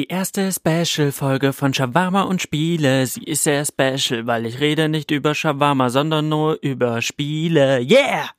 Die erste Special-Folge von Shawarma und Spiele. Sie ist sehr special, weil ich rede nicht über Shawarma, sondern nur über Spiele. Yeah!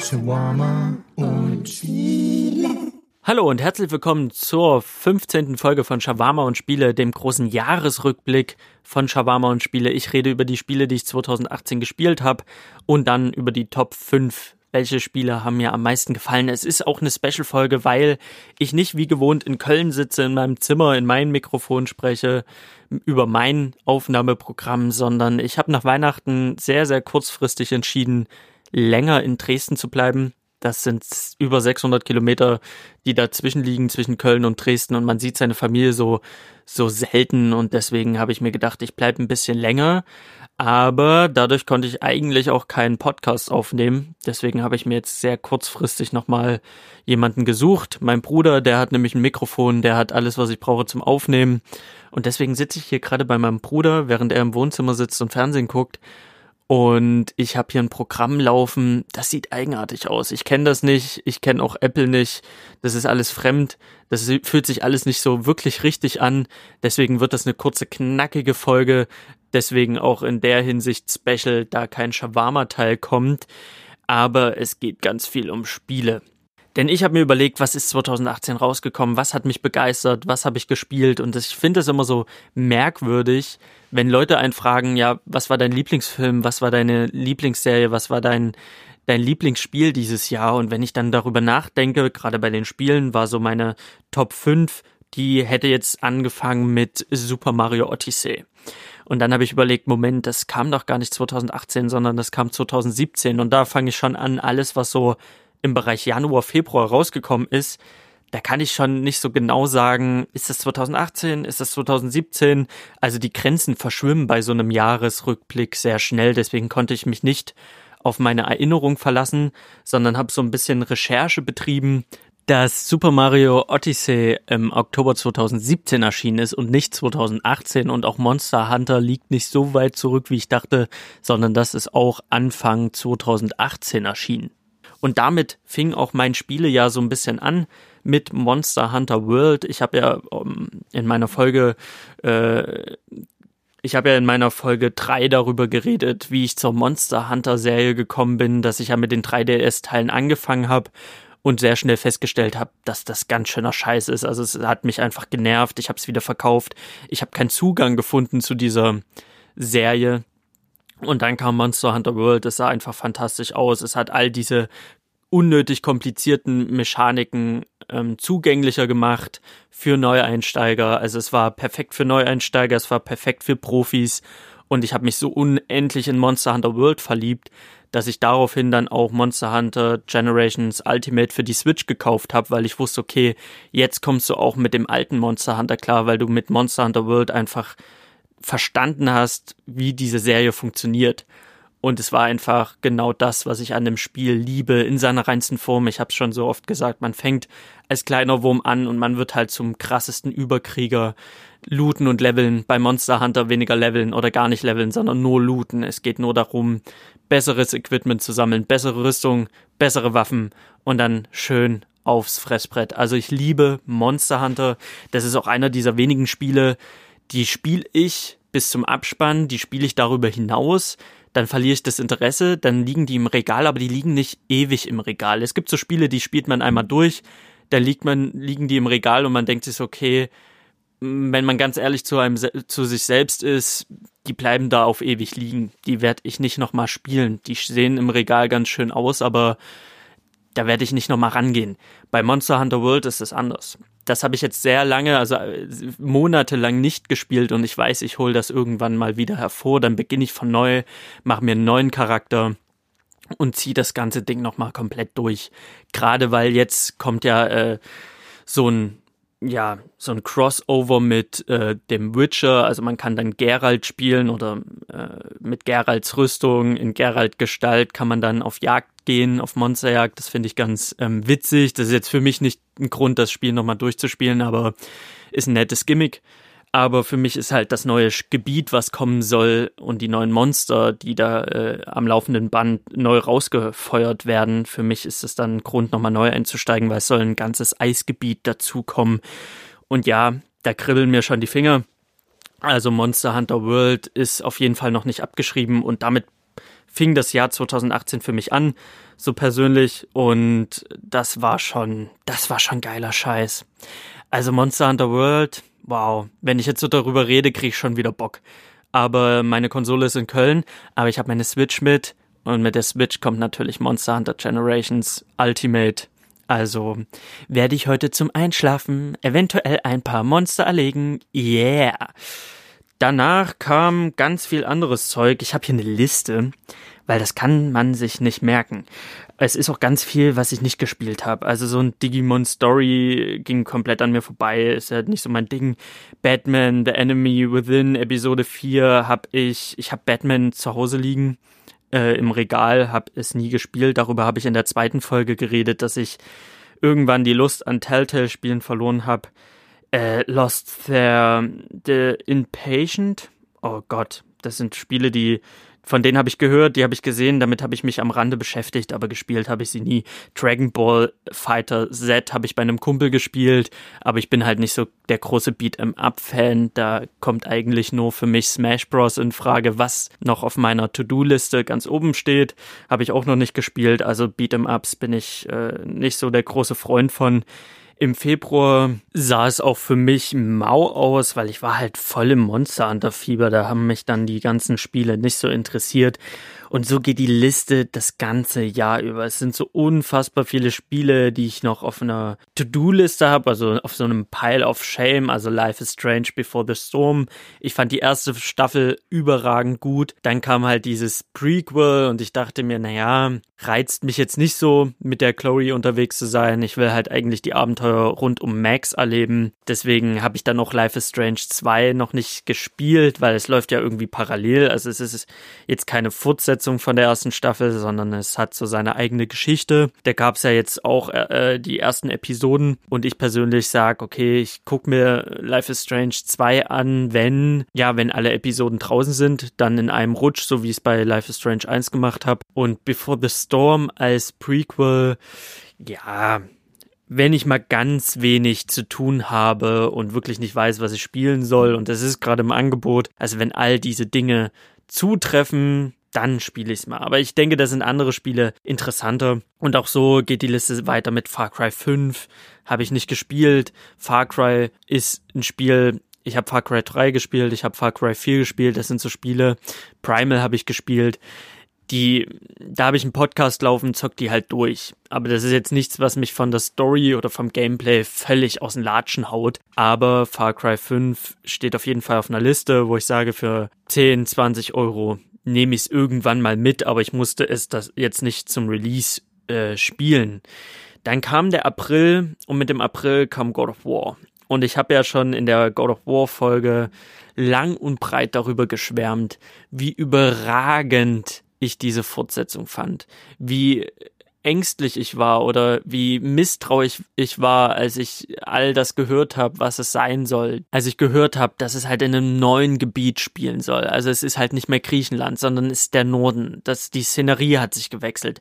Shawarma und Spiele. Hallo und herzlich willkommen zur 15. Folge von Shawarma und Spiele, dem großen Jahresrückblick von Shawarma und Spiele. Ich rede über die Spiele, die ich 2018 gespielt habe und dann über die Top 5 welche Spiele haben mir am meisten gefallen. Es ist auch eine Special-Folge, weil ich nicht wie gewohnt in Köln sitze, in meinem Zimmer, in mein Mikrofon spreche, über mein Aufnahmeprogramm, sondern ich habe nach Weihnachten sehr, sehr kurzfristig entschieden, länger in Dresden zu bleiben. Das sind über 600 Kilometer, die dazwischen liegen, zwischen Köln und Dresden und man sieht seine Familie so, so selten und deswegen habe ich mir gedacht, ich bleibe ein bisschen länger. Aber dadurch konnte ich eigentlich auch keinen Podcast aufnehmen. Deswegen habe ich mir jetzt sehr kurzfristig nochmal jemanden gesucht. Mein Bruder, der hat nämlich ein Mikrofon, der hat alles, was ich brauche zum Aufnehmen. Und deswegen sitze ich hier gerade bei meinem Bruder, während er im Wohnzimmer sitzt und Fernsehen guckt. Und ich habe hier ein Programm laufen, das sieht eigenartig aus. Ich kenne das nicht, ich kenne auch Apple nicht. Das ist alles fremd. Das fühlt sich alles nicht so wirklich richtig an. Deswegen wird das eine kurze, knackige Folge. Deswegen auch in der Hinsicht special, da kein Shawarma-Teil kommt. Aber es geht ganz viel um Spiele. Denn ich habe mir überlegt, was ist 2018 rausgekommen, was hat mich begeistert, was habe ich gespielt und ich finde es immer so merkwürdig, wenn Leute einen fragen, ja, was war dein Lieblingsfilm, was war deine Lieblingsserie, was war dein dein Lieblingsspiel dieses Jahr und wenn ich dann darüber nachdenke, gerade bei den Spielen war so meine Top 5, die hätte jetzt angefangen mit Super Mario Odyssey. Und dann habe ich überlegt, Moment, das kam doch gar nicht 2018, sondern das kam 2017. Und da fange ich schon an, alles, was so im Bereich Januar, Februar rausgekommen ist, da kann ich schon nicht so genau sagen, ist das 2018, ist das 2017? Also die Grenzen verschwimmen bei so einem Jahresrückblick sehr schnell, deswegen konnte ich mich nicht auf meine Erinnerung verlassen, sondern habe so ein bisschen Recherche betrieben, dass Super Mario Odyssey im Oktober 2017 erschienen ist und nicht 2018 und auch Monster Hunter liegt nicht so weit zurück, wie ich dachte, sondern das ist auch Anfang 2018 erschienen. Und damit fing auch mein Spielejahr so ein bisschen an mit Monster Hunter World. Ich habe ja um, ähm, in meiner Folge äh, ich habe ja in meiner Folge 3 darüber geredet, wie ich zur Monster Hunter Serie gekommen bin, dass ich ja mit den 3DS-Teilen angefangen habe und sehr schnell festgestellt habe, dass das ganz schöner Scheiß ist. Also es hat mich einfach genervt, ich habe es wieder verkauft. Ich habe keinen Zugang gefunden zu dieser Serie. Und dann kam Monster Hunter World, es sah einfach fantastisch aus. Es hat all diese unnötig komplizierten Mechaniken ähm, zugänglicher gemacht für Neueinsteiger. Also es war perfekt für Neueinsteiger, es war perfekt für Profis und ich habe mich so unendlich in Monster Hunter World verliebt, dass ich daraufhin dann auch Monster Hunter Generations Ultimate für die Switch gekauft habe, weil ich wusste, okay, jetzt kommst du auch mit dem alten Monster Hunter klar, weil du mit Monster Hunter World einfach verstanden hast, wie diese Serie funktioniert. Und es war einfach genau das, was ich an dem Spiel liebe, in seiner reinsten Form. Ich habe es schon so oft gesagt, man fängt als kleiner Wurm an und man wird halt zum krassesten Überkrieger. Looten und leveln. Bei Monster Hunter weniger leveln oder gar nicht leveln, sondern nur looten. Es geht nur darum, besseres Equipment zu sammeln, bessere Rüstung, bessere Waffen und dann schön aufs Fressbrett. Also ich liebe Monster Hunter. Das ist auch einer dieser wenigen Spiele, die spiele ich bis zum Abspann, die spiele ich darüber hinaus, dann verliere ich das Interesse, dann liegen die im Regal, aber die liegen nicht ewig im Regal. Es gibt so Spiele, die spielt man einmal durch, dann liegt man, liegen die im Regal und man denkt sich, okay, wenn man ganz ehrlich zu einem zu sich selbst ist, die bleiben da auf ewig liegen. Die werde ich nicht nochmal spielen. Die sehen im Regal ganz schön aus, aber da werde ich nicht nochmal rangehen. Bei Monster Hunter World ist es anders das habe ich jetzt sehr lange, also äh, monatelang nicht gespielt und ich weiß, ich hole das irgendwann mal wieder hervor. Dann beginne ich von neu, mache mir einen neuen Charakter und ziehe das ganze Ding nochmal komplett durch. Gerade weil jetzt kommt ja äh, so ein ja, so ein Crossover mit äh, dem Witcher, also man kann dann Geralt spielen oder äh, mit Geralts Rüstung in Geralt Gestalt kann man dann auf Jagd gehen, auf Monsterjagd. Das finde ich ganz ähm, witzig. Das ist jetzt für mich nicht ein Grund, das Spiel nochmal durchzuspielen, aber ist ein nettes Gimmick. aber für mich ist halt das neue Gebiet, was kommen soll und die neuen Monster, die da äh, am laufenden Band neu rausgefeuert werden. Für mich ist es dann ein Grund, nochmal neu einzusteigen, weil es soll ein ganzes Eisgebiet dazukommen. Und ja, da kribbeln mir schon die Finger. Also Monster Hunter World ist auf jeden Fall noch nicht abgeschrieben und damit fing das Jahr 2018 für mich an, so persönlich und das war schon, das war schon geiler Scheiß. Also Monster Hunter World, wow, wenn ich jetzt so darüber rede, kriege ich schon wieder Bock. Aber meine Konsole ist in Köln, aber ich habe meine Switch mit und mit der Switch kommt natürlich Monster Hunter Generations Ultimate. Also werde ich heute zum Einschlafen eventuell ein paar Monster erlegen. Yeah. Danach kam ganz viel anderes Zeug. Ich habe hier eine Liste, weil das kann man sich nicht merken es ist auch ganz viel, was ich nicht gespielt habe. Also so ein Digimon Story ging komplett an mir vorbei, ist ja nicht so mein Ding. Batman, The Enemy Within, Episode 4 habe ich, ich habe Batman zu Hause liegen äh, im Regal, habe es nie gespielt. Darüber habe ich in der zweiten Folge geredet, dass ich irgendwann die Lust an Telltale-Spielen verloren habe. Äh, Lost the, the Impatient. Oh Gott, das sind Spiele, die von denen habe ich gehört, die habe ich gesehen, damit habe ich mich am Rande beschäftigt, aber gespielt habe ich sie nie. Dragon Ball Fighter Z habe ich bei einem Kumpel gespielt, aber ich bin halt nicht so der große Beat'em Up Fan. Da kommt eigentlich nur für mich Smash Bros in Frage, was noch auf meiner To-Do-Liste ganz oben steht. Habe ich auch noch nicht gespielt, also Beat'em Ups bin ich äh, nicht so der große Freund von. Im Februar sah es auch für mich mau aus, weil ich war halt voll im Monster Hunter Fieber. Da haben mich dann die ganzen Spiele nicht so interessiert. Und so geht die Liste das ganze Jahr über. Es sind so unfassbar viele Spiele, die ich noch auf einer To-Do-Liste habe, also auf so einem Pile of Shame, also Life is Strange Before the Storm. Ich fand die erste Staffel überragend gut. Dann kam halt dieses Prequel und ich dachte mir, naja, reizt mich jetzt nicht so, mit der Chloe unterwegs zu sein. Ich will halt eigentlich die Abenteuer rund um Max erleben. Deswegen habe ich dann noch Life is Strange 2 noch nicht gespielt, weil es läuft ja irgendwie parallel. Also es ist jetzt keine Fortsetzung von der ersten Staffel, sondern es hat so seine eigene Geschichte. Da gab es ja jetzt auch äh, die ersten Episoden und ich persönlich sage, okay, ich gucke mir Life is Strange 2 an, wenn, ja, wenn alle Episoden draußen sind, dann in einem Rutsch, so wie ich es bei Life is Strange 1 gemacht habe. Und Before the Storm als Prequel, ja, wenn ich mal ganz wenig zu tun habe und wirklich nicht weiß, was ich spielen soll, und das ist gerade im Angebot, also wenn all diese Dinge zutreffen, dann spiele ich es mal. Aber ich denke, da sind andere Spiele interessanter. Und auch so geht die Liste weiter mit Far Cry 5. Habe ich nicht gespielt. Far Cry ist ein Spiel, ich habe Far Cry 3 gespielt, ich habe Far Cry 4 gespielt, das sind so Spiele. Primal habe ich gespielt die, da habe ich einen Podcast laufen, zock die halt durch. Aber das ist jetzt nichts, was mich von der Story oder vom Gameplay völlig aus den Latschen haut. Aber Far Cry 5 steht auf jeden Fall auf einer Liste, wo ich sage, für 10, 20 Euro nehme ich es irgendwann mal mit, aber ich musste es das jetzt nicht zum Release äh, spielen. Dann kam der April und mit dem April kam God of War. Und ich habe ja schon in der God of War Folge lang und breit darüber geschwärmt, wie überragend ich diese Fortsetzung fand. Wie ängstlich ich war oder wie misstrauisch ich war, als ich all das gehört habe, was es sein soll. Als ich gehört habe, dass es halt in einem neuen Gebiet spielen soll. Also es ist halt nicht mehr Griechenland, sondern ist der Norden. Das, die Szenerie hat sich gewechselt.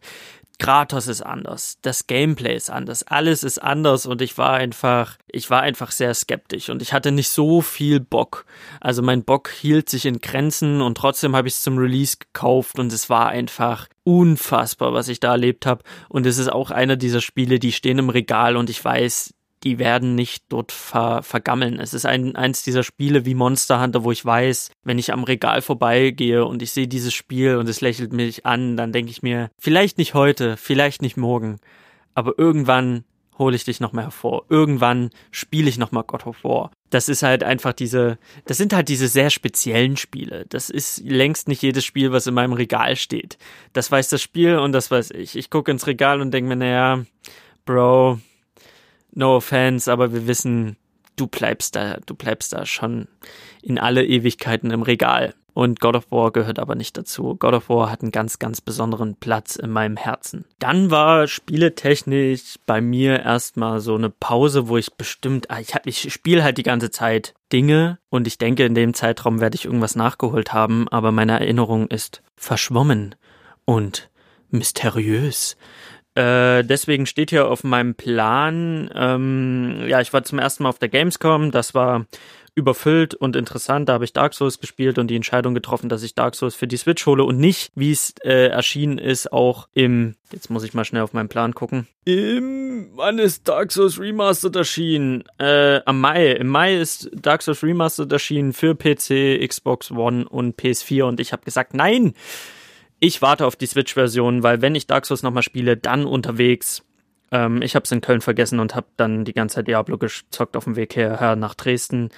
Kratos ist anders, das Gameplay ist anders, alles ist anders und ich war einfach, ich war einfach sehr skeptisch und ich hatte nicht so viel Bock. Also mein Bock hielt sich in Grenzen und trotzdem habe ich es zum Release gekauft und es war einfach unfassbar, was ich da erlebt habe und es ist auch einer dieser Spiele, die stehen im Regal und ich weiß, die werden nicht dort ver vergammeln. Es ist ein, eins dieser Spiele wie Monster Hunter, wo ich weiß, wenn ich am Regal vorbeigehe und ich sehe dieses Spiel und es lächelt mich an, dann denke ich mir, vielleicht nicht heute, vielleicht nicht morgen, aber irgendwann hole ich dich nochmal hervor. Irgendwann spiele ich nochmal God of War. Das ist halt einfach diese, das sind halt diese sehr speziellen Spiele. Das ist längst nicht jedes Spiel, was in meinem Regal steht. Das weiß das Spiel und das weiß ich. Ich gucke ins Regal und denke mir, naja, Bro, no offense, aber wir wissen, du bleibst da, du bleibst da schon in alle Ewigkeiten im Regal. und God of War gehört aber nicht dazu. God of War hat einen ganz, ganz besonderen Platz in meinem Herzen. Dann war spieletechnisch bei mir erstmal so eine Pause, wo ich bestimmt, ah, ich, ich spiele halt die ganze Zeit Dinge und ich denke, in dem Zeitraum werde ich irgendwas nachgeholt haben, aber meine Erinnerung ist verschwommen und mysteriös. Äh, deswegen steht hier auf meinem Plan, ähm, ja, ich war zum ersten Mal auf der Gamescom, das war überfüllt und interessant. Da habe ich Dark Souls gespielt und die Entscheidung getroffen, dass ich Dark Souls für die Switch hole und nicht, wie es äh, erschienen ist, auch im, jetzt muss ich mal schnell auf meinen Plan gucken. Im, wann ist Dark Souls Remastered erschienen? Äh, am Mai. Im Mai ist Dark Souls Remastered erschienen für PC, Xbox One und PS4 und ich habe gesagt, nein! Ich warte auf die Switch-Version, weil wenn ich Dark Souls nochmal spiele, dann unterwegs. Ähm, ich habe es in Köln vergessen und habe dann die ganze Zeit Diablo gezockt auf dem Weg hierher nach Dresden.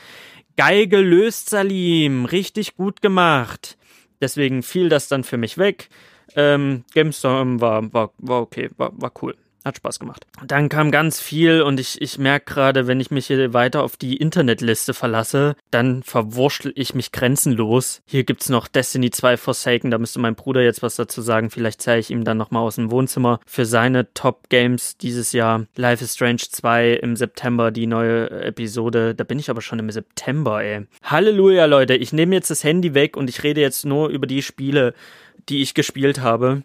Geil gelöst, Salim. Richtig gut gemacht. Deswegen fiel das dann für mich weg. Ähm, GameStorm war, war, war okay, war, war cool. Hat Spaß gemacht. Dann kam ganz viel und ich, ich merke gerade, wenn ich mich hier weiter auf die Internetliste verlasse, dann verwurschtel ich mich grenzenlos. Hier gibt's noch Destiny 2 Forsaken, da müsste mein Bruder jetzt was dazu sagen. Vielleicht zeige ich ihm dann nochmal aus dem Wohnzimmer für seine Top Games dieses Jahr. Life is Strange 2 im September, die neue Episode. Da bin ich aber schon im September, ey. Halleluja, Leute. Ich nehme jetzt das Handy weg und ich rede jetzt nur über die Spiele, die ich gespielt habe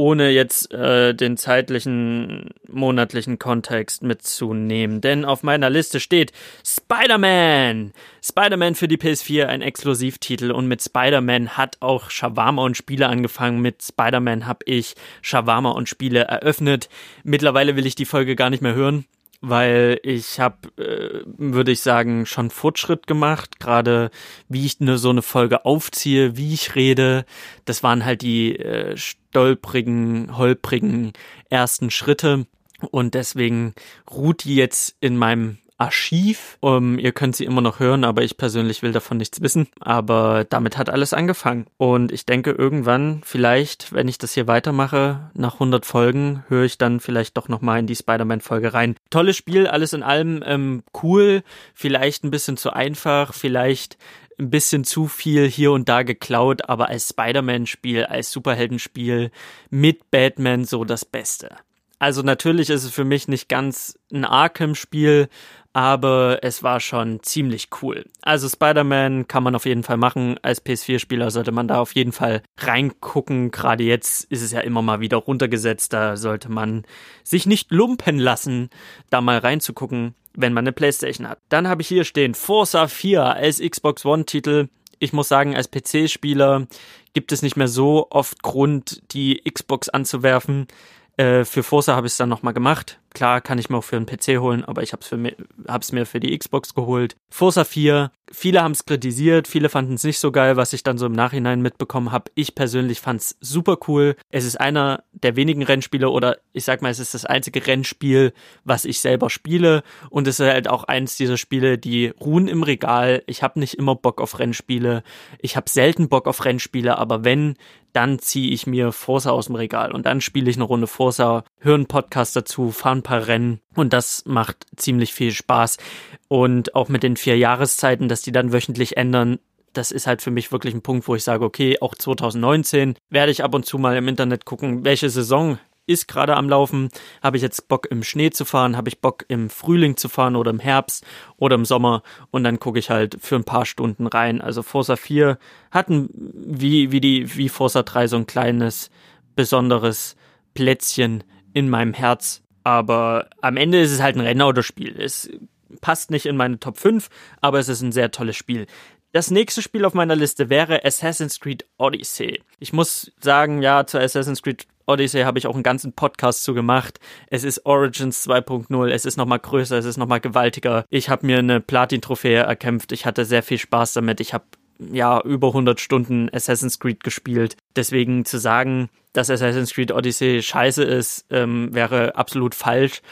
ohne jetzt äh, den zeitlichen monatlichen Kontext mitzunehmen. Denn auf meiner Liste steht Spider-Man. Spider-Man für die PS4, ein Exklusivtitel. Und mit Spider-Man hat auch Shawarma und Spiele angefangen. Mit Spider-Man habe ich Shawarma und Spiele eröffnet. Mittlerweile will ich die Folge gar nicht mehr hören weil ich habe, äh, würde ich sagen, schon Fortschritt gemacht, gerade wie ich ne, so eine Folge aufziehe, wie ich rede. Das waren halt die äh, stolprigen, holprigen ersten Schritte. Und deswegen ruht die jetzt in meinem Archiv. Um, ihr könnt sie immer noch hören, aber ich persönlich will davon nichts wissen. Aber damit hat alles angefangen. Und ich denke, irgendwann, vielleicht, wenn ich das hier weitermache, nach 100 Folgen, höre ich dann vielleicht doch nochmal in die Spider-Man-Folge rein. Tolles Spiel, alles in allem ähm, cool, vielleicht ein bisschen zu einfach, vielleicht ein bisschen zu viel hier und da geklaut, aber als Spider-Man-Spiel, als Superheldenspiel mit Batman so das Beste. Also natürlich ist es für mich nicht ganz ein Arkham-Spiel, aber es war schon ziemlich cool. Also Spider-Man kann man auf jeden Fall machen. Als PS4-Spieler sollte man da auf jeden Fall reingucken. Gerade jetzt ist es ja immer mal wieder runtergesetzt. Da sollte man sich nicht lumpen lassen, da mal reinzugucken, wenn man eine Playstation hat. Dann habe ich hier stehen Forza 4 als Xbox One-Titel. Ich muss sagen, als PC-Spieler gibt es nicht mehr so oft Grund, die Xbox anzuwerfen. Äh, für Forza habe ich es dann nochmal gemacht. Klar, kann ich mir auch für einen PC holen, aber ich habe es mir für die Xbox geholt. Forza 4, viele haben es kritisiert, viele fanden es nicht so geil, was ich dann so im Nachhinein mitbekommen habe. Ich persönlich fand es super cool. Es ist einer der wenigen Rennspiele oder ich sag mal, es ist das einzige Rennspiel, was ich selber spiele und es ist halt auch eins dieser Spiele, die ruhen im Regal. Ich habe nicht immer Bock auf Rennspiele. Ich habe selten Bock auf Rennspiele, aber wenn, dann ziehe ich mir Forza aus dem Regal und dann spiele ich eine Runde Forza, höre einen Podcast dazu, fahre ein paar Rennen und das macht ziemlich viel Spaß. Und auch mit den vier Jahreszeiten, dass die dann wöchentlich ändern, das ist halt für mich wirklich ein Punkt, wo ich sage, okay, auch 2019 werde ich ab und zu mal im Internet gucken, welche Saison ist gerade am Laufen. Habe ich jetzt Bock im Schnee zu fahren? Habe ich Bock im Frühling zu fahren oder im Herbst oder im Sommer? Und dann gucke ich halt für ein paar Stunden rein. Also Forza 4 hat ein, wie, wie die, wie Forza 3 so ein kleines, besonderes Plätzchen in meinem Herz. Aber am Ende ist es halt ein Rennautospiel. Es passt nicht in meine Top 5, aber es ist ein sehr tolles Spiel. Das nächste Spiel auf meiner Liste wäre Assassin's Creed Odyssey. Ich muss sagen, ja, zu Assassin's Creed Odyssey habe ich auch einen ganzen Podcast zu gemacht. Es ist Origins 2.0, es ist nochmal größer, es ist nochmal gewaltiger. Ich habe mir eine Platin-Trophäe erkämpft, ich hatte sehr viel Spaß damit. Ich habe ja über 100 Stunden Assassin's Creed gespielt. Deswegen zu sagen, dass Assassin's Creed Odyssey scheiße ist, ähm, wäre absolut falsch.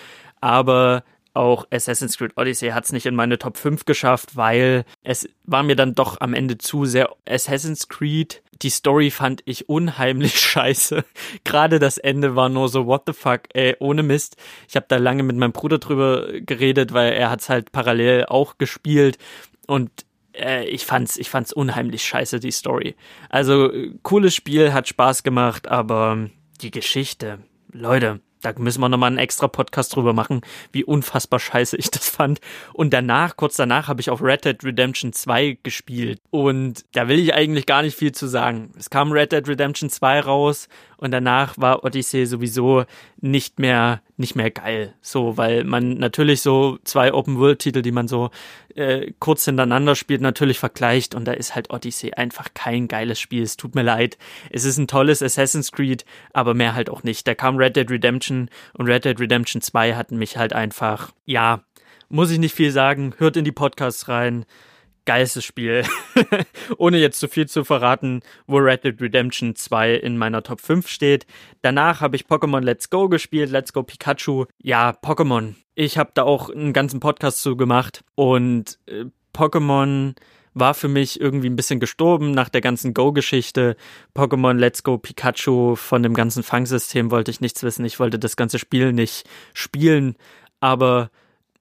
Aber auch Assassin's Creed Odyssey hat es nicht in meine Top 5 geschafft, weil es war mir dann doch am Ende zu sehr Assassin's Creed. Die Story fand ich unheimlich scheiße. Gerade das Ende war nur so, what the fuck, ey, ohne Mist. Ich habe da lange mit meinem Bruder drüber geredet, weil er hat es halt parallel auch gespielt und äh, ich fand's, ich fand's unheimlich scheiße, die Story. Also, cooles Spiel, hat Spaß gemacht, aber die Geschichte, Leute, da müssen wir nochmal einen extra Podcast drüber machen, wie unfassbar scheiße ich das fand. Und danach, kurz danach, habe ich auch Red Dead Redemption 2 gespielt. Und da will ich eigentlich gar nicht viel zu sagen. Es kam Red Dead Redemption 2 raus und danach war Odyssey sowieso nicht mehr nicht mehr geil. So weil man natürlich so zwei Open World Titel die man so äh, kurz hintereinander spielt natürlich vergleicht. Und da ist halt Odyssey einfach kein geiles Spiel. Es tut mir leid. Es ist ein tolles Assassin's Creed aber mehr halt auch nicht. Da kam Red Dead Redemption und Red Dead Redemption 2 hatten mich halt einfach ja muss ich nicht viel sagen. Hört in die Podcasts rein geilstes Spiel. Ohne jetzt zu viel zu verraten, wo Red Dead Redemption 2 in meiner Top 5 steht. Danach habe ich Pokémon Let's Go gespielt, Let's Go Pikachu. Ja, Pokémon. Ich habe da auch einen ganzen Podcast zu gemacht und äh, Pokémon war für mich irgendwie ein bisschen gestorben nach der ganzen Go-Geschichte. Pokémon Let's Go Pikachu von dem ganzen Fangsystem wollte ich nichts wissen. Ich wollte das ganze Spiel nicht spielen, aber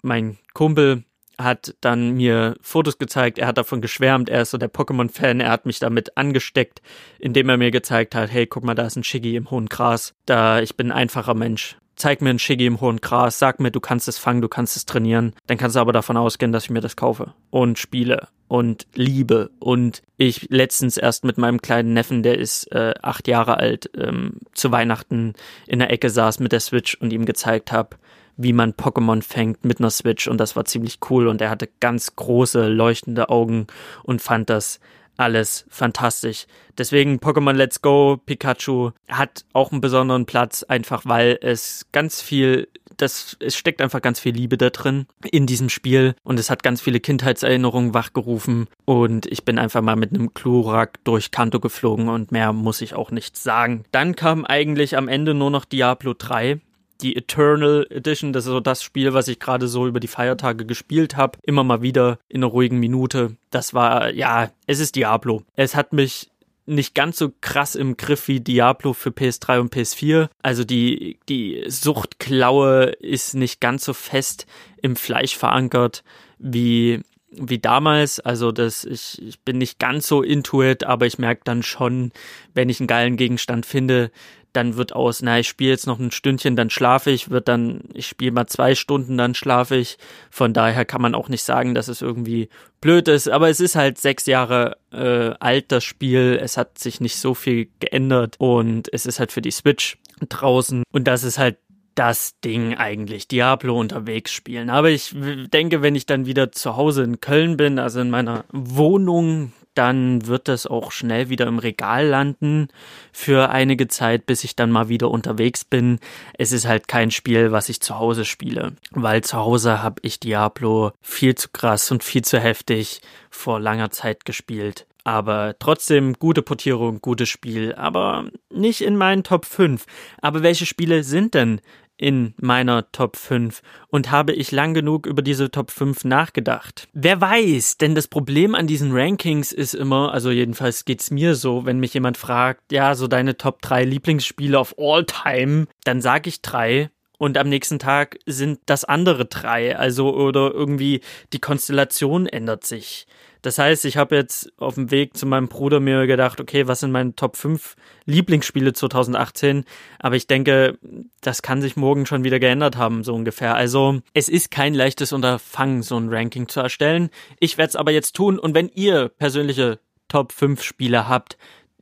mein Kumpel hat dann mir Fotos gezeigt, er hat davon geschwärmt, er ist so der Pokémon-Fan, er hat mich damit angesteckt, indem er mir gezeigt hat, hey, guck mal, da ist ein Shiggy im hohen Gras, da, ich bin ein einfacher Mensch. Zeig mir ein Shiggy im hohen Gras, sag mir, du kannst es fangen, du kannst es trainieren. Dann kannst du aber davon ausgehen, dass ich mir das kaufe und spiele und liebe. Und ich letztens erst mit meinem kleinen Neffen, der ist äh, acht Jahre alt, ähm, zu Weihnachten in der Ecke saß mit der Switch und ihm gezeigt habe, wie man Pokémon fängt mit einer Switch und das war ziemlich cool und er hatte ganz große leuchtende Augen und fand das alles fantastisch. Deswegen Pokémon Let's Go Pikachu hat auch einen besonderen Platz, einfach weil es ganz viel, das, es steckt einfach ganz viel Liebe da drin in diesem Spiel und es hat ganz viele Kindheitserinnerungen wachgerufen und ich bin einfach mal mit einem Klurak durch Kanto geflogen und mehr muss ich auch nicht sagen. Dann kam eigentlich am Ende nur noch Diablo 3 die Eternal Edition, das ist so das Spiel, was ich gerade so über die Feiertage gespielt habe, immer mal wieder in einer ruhigen Minute. Das war, ja, es ist Diablo. Es hat mich nicht ganz so krass im Griff wie Diablo für PS3 und PS4. Also die, die Suchtklaue ist nicht ganz so fest im Fleisch verankert wie wie damals, also das ich, ich bin nicht ganz so intuit, aber ich merke dann schon, wenn ich einen geilen Gegenstand finde, dann wird aus, na, ich spiele jetzt noch ein Stündchen, dann schlafe ich, wird dann, ich spiele mal zwei Stunden, dann schlafe ich. Von daher kann man auch nicht sagen, dass es irgendwie blöd ist, aber es ist halt sechs Jahre äh, alt, das Spiel. Es hat sich nicht so viel geändert und es ist halt für die Switch draußen und das ist halt das Ding eigentlich, Diablo unterwegs spielen. Aber ich denke, wenn ich dann wieder zu Hause in Köln bin, also in meiner Wohnung, dann wird das auch schnell wieder im Regal landen für einige Zeit, bis ich dann mal wieder unterwegs bin. Es ist halt kein Spiel, was ich zu Hause spiele, weil zu Hause habe ich Diablo viel zu krass und viel zu heftig vor langer Zeit gespielt. Aber trotzdem gute Portierung, gutes Spiel, aber nicht in meinen Top 5. Aber welche Spiele sind denn in meiner Top 5 und habe ich lang genug über diese Top 5 nachgedacht. Wer weiß, denn das Problem an diesen Rankings ist immer, also jedenfalls geht's mir so, wenn mich jemand fragt, ja, so deine Top 3 Lieblingsspiele of all time, dann sage ich drei und am nächsten Tag sind das andere drei, also oder irgendwie die Konstellation ändert sich. Das heißt, ich habe jetzt auf dem Weg zu meinem Bruder mir gedacht, okay, was sind meine Top 5 Lieblingsspiele 2018? Aber ich denke, das kann sich morgen schon wieder geändert haben, so ungefähr. Also, es ist kein leichtes Unterfangen, so ein Ranking zu erstellen. Ich werde es aber jetzt tun und wenn ihr persönliche Top 5 Spiele habt,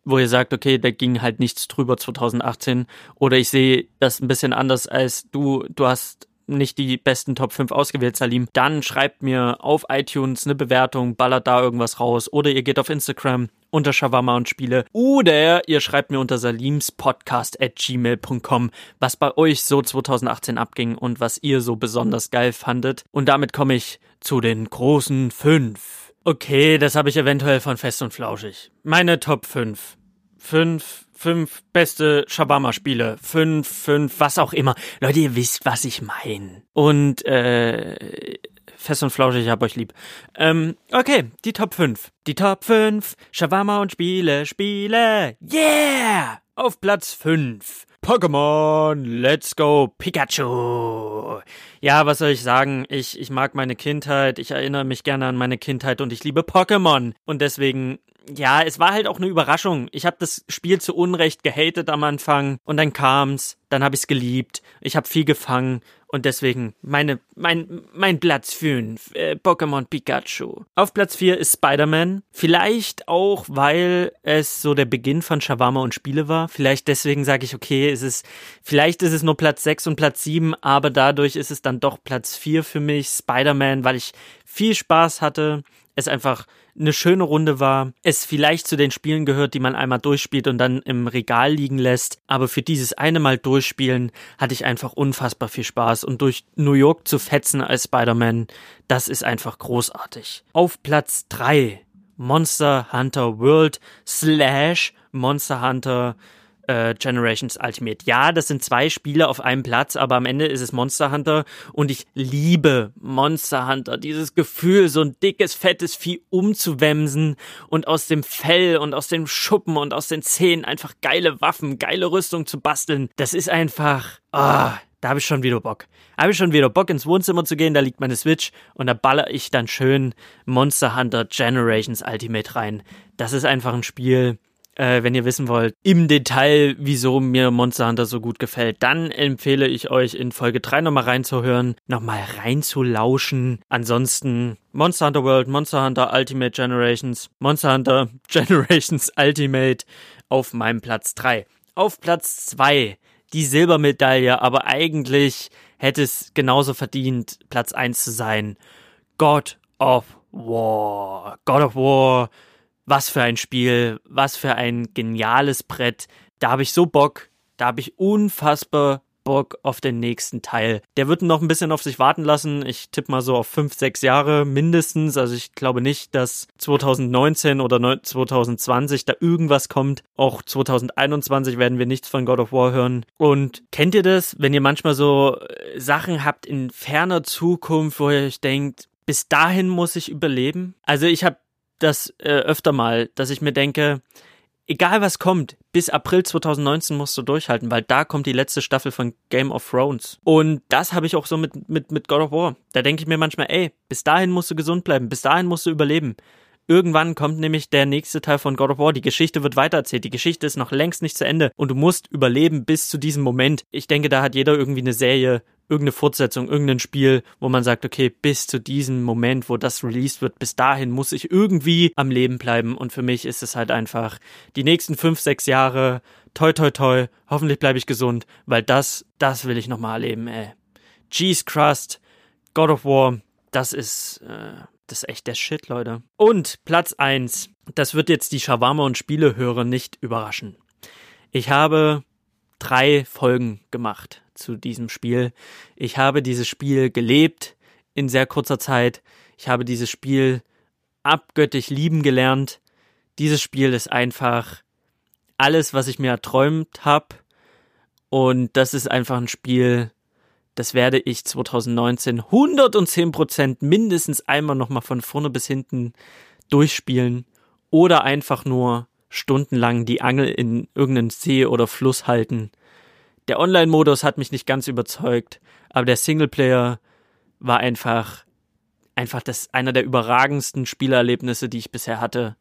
wo ihr sagt, okay, da ging halt nichts drüber 2018 oder ich sehe das ein bisschen anders als du, du hast nicht die besten Top 5 ausgewählt, Salim, dann schreibt mir auf iTunes eine Bewertung, ballert da irgendwas raus oder ihr geht auf Instagram unter Shawarma und Spiele oder ihr schreibt mir unter salimspodcast at gmail.com, was bei euch so 2018 abging und was ihr so besonders geil fandet. Und damit komme ich zu den großen 5. Okay, das habe ich eventuell von Fest und Flauschig. Meine Top 5. 5 fünf beste Shawarma-Spiele, fünf, fünf, was auch immer. Leute, ihr wisst, was ich meine. Und äh, fest und flauschig, ich hab euch lieb. Ähm, okay, die Top 5. Die Top 5 Shawarma und Spiele, Spiele. Yeah! Auf Platz 5. Pokémon Let's Go Pikachu. Ja, was soll ich sagen? Ich, ich mag meine Kindheit, ich erinnere mich gerne an meine Kindheit und ich liebe Pokémon. Und deswegen ja, es war halt auch eine Überraschung. Ich habe das Spiel zu Unrecht gehatet am Anfang und dann kam's, dann habe ich's geliebt. Ich habe viel gefangen und deswegen meine mein mein Platz 5 äh, Pokémon Pikachu. Auf Platz 4 ist Spider-Man, vielleicht auch weil es so der Beginn von Shawarma und Spiele war. Vielleicht deswegen sage ich okay, es ist vielleicht ist es nur Platz 6 und Platz 7, aber dadurch ist es dann doch Platz 4 für mich Spider-Man, weil ich viel Spaß hatte es einfach eine schöne Runde war, es vielleicht zu den Spielen gehört, die man einmal durchspielt und dann im Regal liegen lässt, aber für dieses eine Mal durchspielen hatte ich einfach unfassbar viel Spaß und durch New York zu fetzen als Spider-Man, das ist einfach großartig. Auf Platz drei Monster Hunter World slash Monster Hunter äh, Generations Ultimate. Ja, das sind zwei Spiele auf einem Platz, aber am Ende ist es Monster Hunter und ich liebe Monster Hunter. Dieses Gefühl, so ein dickes, fettes Vieh umzuwemsen und aus dem Fell und aus den Schuppen und aus den Zähnen einfach geile Waffen, geile Rüstung zu basteln. Das ist einfach, oh, da habe ich schon wieder Bock. Habe ich schon wieder Bock ins Wohnzimmer zu gehen, da liegt meine Switch und da baller ich dann schön Monster Hunter Generations Ultimate rein. Das ist einfach ein Spiel, äh, wenn ihr wissen wollt, im Detail, wieso mir Monster Hunter so gut gefällt, dann empfehle ich euch in Folge 3 nochmal reinzuhören, nochmal reinzulauschen. Ansonsten Monster Hunter World, Monster Hunter Ultimate Generations, Monster Hunter Generations Ultimate auf meinem Platz 3. Auf Platz 2 die Silbermedaille, aber eigentlich hätte es genauso verdient, Platz 1 zu sein. God of War. God of War was für ein Spiel, was für ein geniales Brett. Da habe ich so Bock, da habe ich unfassbar Bock auf den nächsten Teil. Der wird noch ein bisschen auf sich warten lassen. Ich tippe mal so auf fünf, sechs Jahre mindestens. Also ich glaube nicht, dass 2019 oder 2020 da irgendwas kommt. Auch 2021 werden wir nichts von God of War hören. Und kennt ihr das, wenn ihr manchmal so äh, Sachen habt in ferner Zukunft, wo ihr euch denkt, bis dahin muss ich überleben? Also ich habe das äh, öfter mal, dass ich mir denke, egal was kommt, bis April 2019 musst du durchhalten, weil da kommt die letzte Staffel von Game of Thrones. Und das habe ich auch so mit, mit, mit God of War. Da denke ich mir manchmal, ey, bis dahin musst du gesund bleiben, bis dahin musst du überleben. Irgendwann kommt nämlich der nächste Teil von God of War. Die Geschichte wird weitererzählt. Die Geschichte ist noch längst nicht zu Ende und du musst überleben bis zu diesem Moment. Ich denke, da hat jeder irgendwie eine Serie irgendeine Fortsetzung, irgendein Spiel, wo man sagt, okay, bis zu diesem Moment, wo das released wird, bis dahin muss ich irgendwie am Leben bleiben. Und für mich ist es halt einfach die nächsten fünf, sechs Jahre, toi, toi, toi, hoffentlich bleibe ich gesund, weil das, das will ich nochmal erleben, ey. Cheese Crust, God of War, das ist, äh, das ist echt der Shit, Leute. Und Platz eins, das wird jetzt die Shawarma und Spielehörer nicht überraschen. Ich habe drei Folgen gemacht zu diesem Spiel. Ich habe dieses Spiel gelebt in sehr kurzer Zeit. Ich habe dieses Spiel abgöttisch lieben gelernt. Dieses Spiel ist einfach alles, was ich mir erträumt habe. Und das ist einfach ein Spiel, das werde ich 2019 110 Prozent mindestens einmal nochmal von vorne bis hinten durchspielen oder einfach nur stundenlang die Angel in irgendeinen See oder Fluss halten der Online-Modus hat mich nicht ganz überzeugt, aber der Singleplayer war einfach, einfach das, einer der überragendsten Spielerlebnisse, die ich bisher hatte.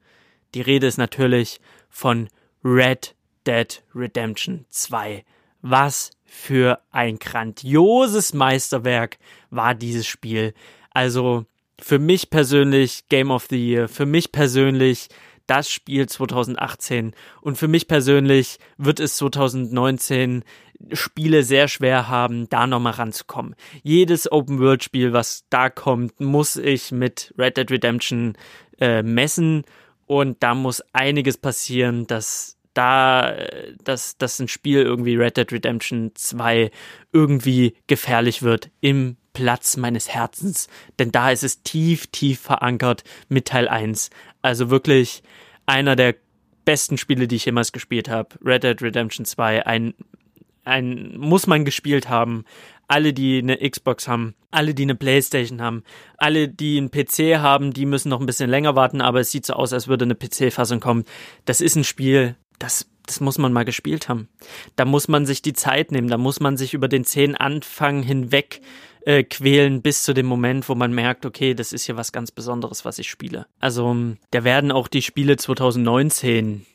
Die Rede ist natürlich von Red Dead Redemption 2. Was für ein grandioses Meisterwerk war dieses Spiel. Also für mich persönlich Game of the Year, für mich persönlich das Spiel 2018 und für mich persönlich wird es 2019 Spiele sehr schwer haben, da nochmal ranzukommen. Jedes Open-World-Spiel, was da kommt, muss ich mit Red Dead Redemption äh, messen und da muss einiges passieren, dass da, dass, dass ein Spiel irgendwie Red Dead Redemption 2 irgendwie gefährlich wird im Platz meines Herzens, denn da ist es tief, tief verankert mit Teil 1. Also wirklich einer der besten Spiele, die ich jemals gespielt habe. Red Dead Redemption 2, ein ein, muss man gespielt haben. Alle, die eine Xbox haben, alle, die eine Playstation haben, alle, die einen PC haben, die müssen noch ein bisschen länger warten, aber es sieht so aus, als würde eine PC-Fassung kommen. Das ist ein Spiel, das, das muss man mal gespielt haben. Da muss man sich die Zeit nehmen, da muss man sich über den zehn Anfang hinweg äh, quälen bis zu dem Moment, wo man merkt, okay, das ist hier was ganz Besonderes, was ich spiele. Also da werden auch die Spiele 2019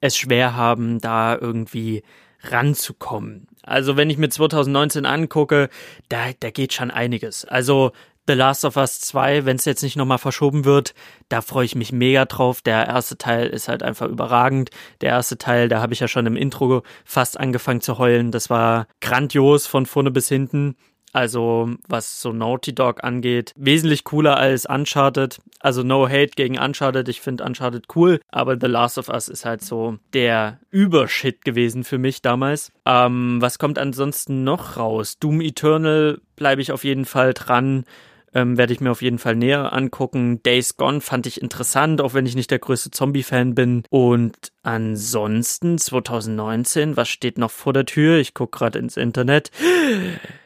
es schwer haben, da irgendwie ranzukommen. Also wenn ich mir 2019 angucke, da, da geht schon einiges. Also The Last of Us 2, wenn es jetzt nicht nochmal verschoben wird, da freue ich mich mega drauf. Der erste Teil ist halt einfach überragend. Der erste Teil, da habe ich ja schon im Intro fast angefangen zu heulen. Das war grandios von vorne bis hinten. Also, was so Naughty Dog angeht, wesentlich cooler als Uncharted. Also, no hate gegen Uncharted. Ich finde Uncharted cool, aber The Last of Us ist halt so der Übershit gewesen für mich damals. Ähm, was kommt ansonsten noch raus? Doom Eternal bleibe ich auf jeden Fall dran ähm, werde ich mir auf jeden Fall näher angucken. Days Gone fand ich interessant, auch wenn ich nicht der größte Zombie-Fan bin. Und ansonsten 2019, was steht noch vor der Tür? Ich gucke gerade ins Internet.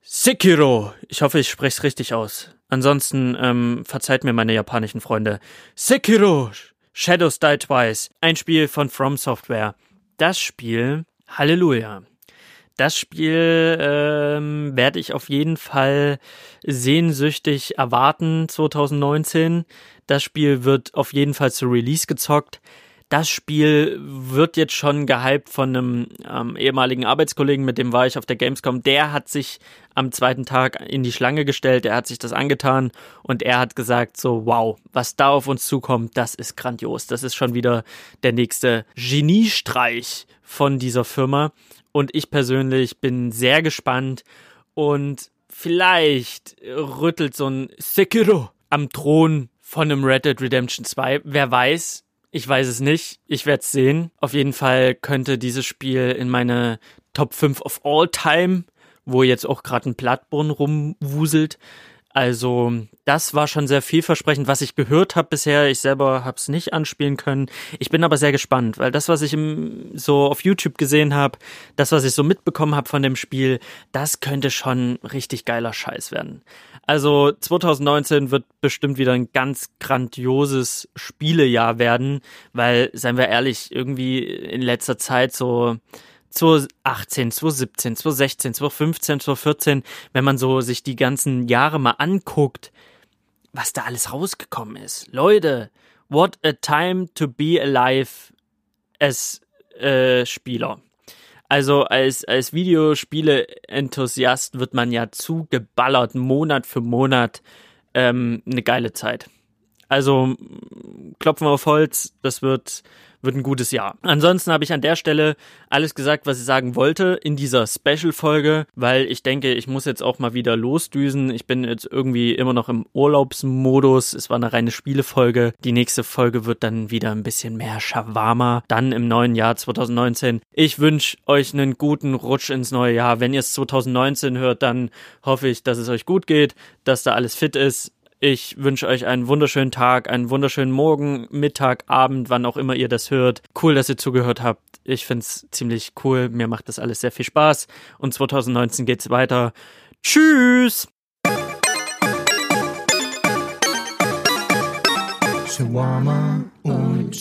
Sekiro. Ich hoffe, ich spreche es richtig aus. Ansonsten ähm, verzeiht mir meine japanischen Freunde. Sekiro. Shadows Die Twice. Ein Spiel von From Software. Das Spiel, Halleluja das Spiel ähm, werde ich auf jeden Fall sehnsüchtig erwarten 2019. Das Spiel wird auf jeden Fall zu Release gezockt. Das Spiel wird jetzt schon gehypt von einem ähm, ehemaligen Arbeitskollegen, mit dem war ich auf der Gamescom. Der hat sich am zweiten Tag in die Schlange gestellt, er hat sich das angetan und er hat gesagt so, wow, was da auf uns zukommt, das ist grandios. Das ist schon wieder der nächste Geniestreich von dieser Firma. Und ich persönlich bin sehr gespannt und vielleicht rüttelt so ein Sekiro am Thron von einem Red Dead Redemption 2. Wer weiß, ich weiß es nicht. Ich werde es sehen. Auf jeden Fall könnte dieses Spiel in meine Top 5 of All Time, wo jetzt auch gerade ein Plattborn rumwuselt, also das war schon sehr vielversprechend, was ich gehört habe bisher. Ich selber habe es nicht anspielen können. Ich bin aber sehr gespannt, weil das, was ich im, so auf YouTube gesehen habe, das, was ich so mitbekommen habe von dem Spiel, das könnte schon richtig geiler Scheiß werden. Also 2019 wird bestimmt wieder ein ganz grandioses Spielejahr werden, weil, seien wir ehrlich, irgendwie in letzter Zeit so 2018, 2017, 2016, 2015, 2014, wenn man so sich die ganzen Jahre mal anguckt, was da alles rausgekommen ist. Leute, what a time to be alive as äh, Spieler. Also als, als Videospiele-Enthusiast wird man ja zugeballert, Monat für Monat. Ähm, eine geile Zeit. Also klopfen wir auf Holz, das wird wird ein gutes Jahr. Ansonsten habe ich an der Stelle alles gesagt, was ich sagen wollte in dieser Special-Folge, weil ich denke, ich muss jetzt auch mal wieder losdüsen. Ich bin jetzt irgendwie immer noch im Urlaubsmodus. Es war eine reine Spielefolge. Die nächste Folge wird dann wieder ein bisschen mehr Shawarma. Dann im neuen Jahr 2019. Ich wünsche euch einen guten Rutsch ins neue Jahr. Wenn ihr es 2019 hört, dann hoffe ich, dass es euch gut geht, dass da alles fit ist ich wünsche euch einen wunderschönen Tag, einen wunderschönen Morgen, Mittag, Abend, wann auch immer ihr das hört. Cool, dass ihr zugehört habt. Ich finde es ziemlich cool. Mir macht das alles sehr viel Spaß. Und 2019 geht's weiter. Tschüss! Shawarma und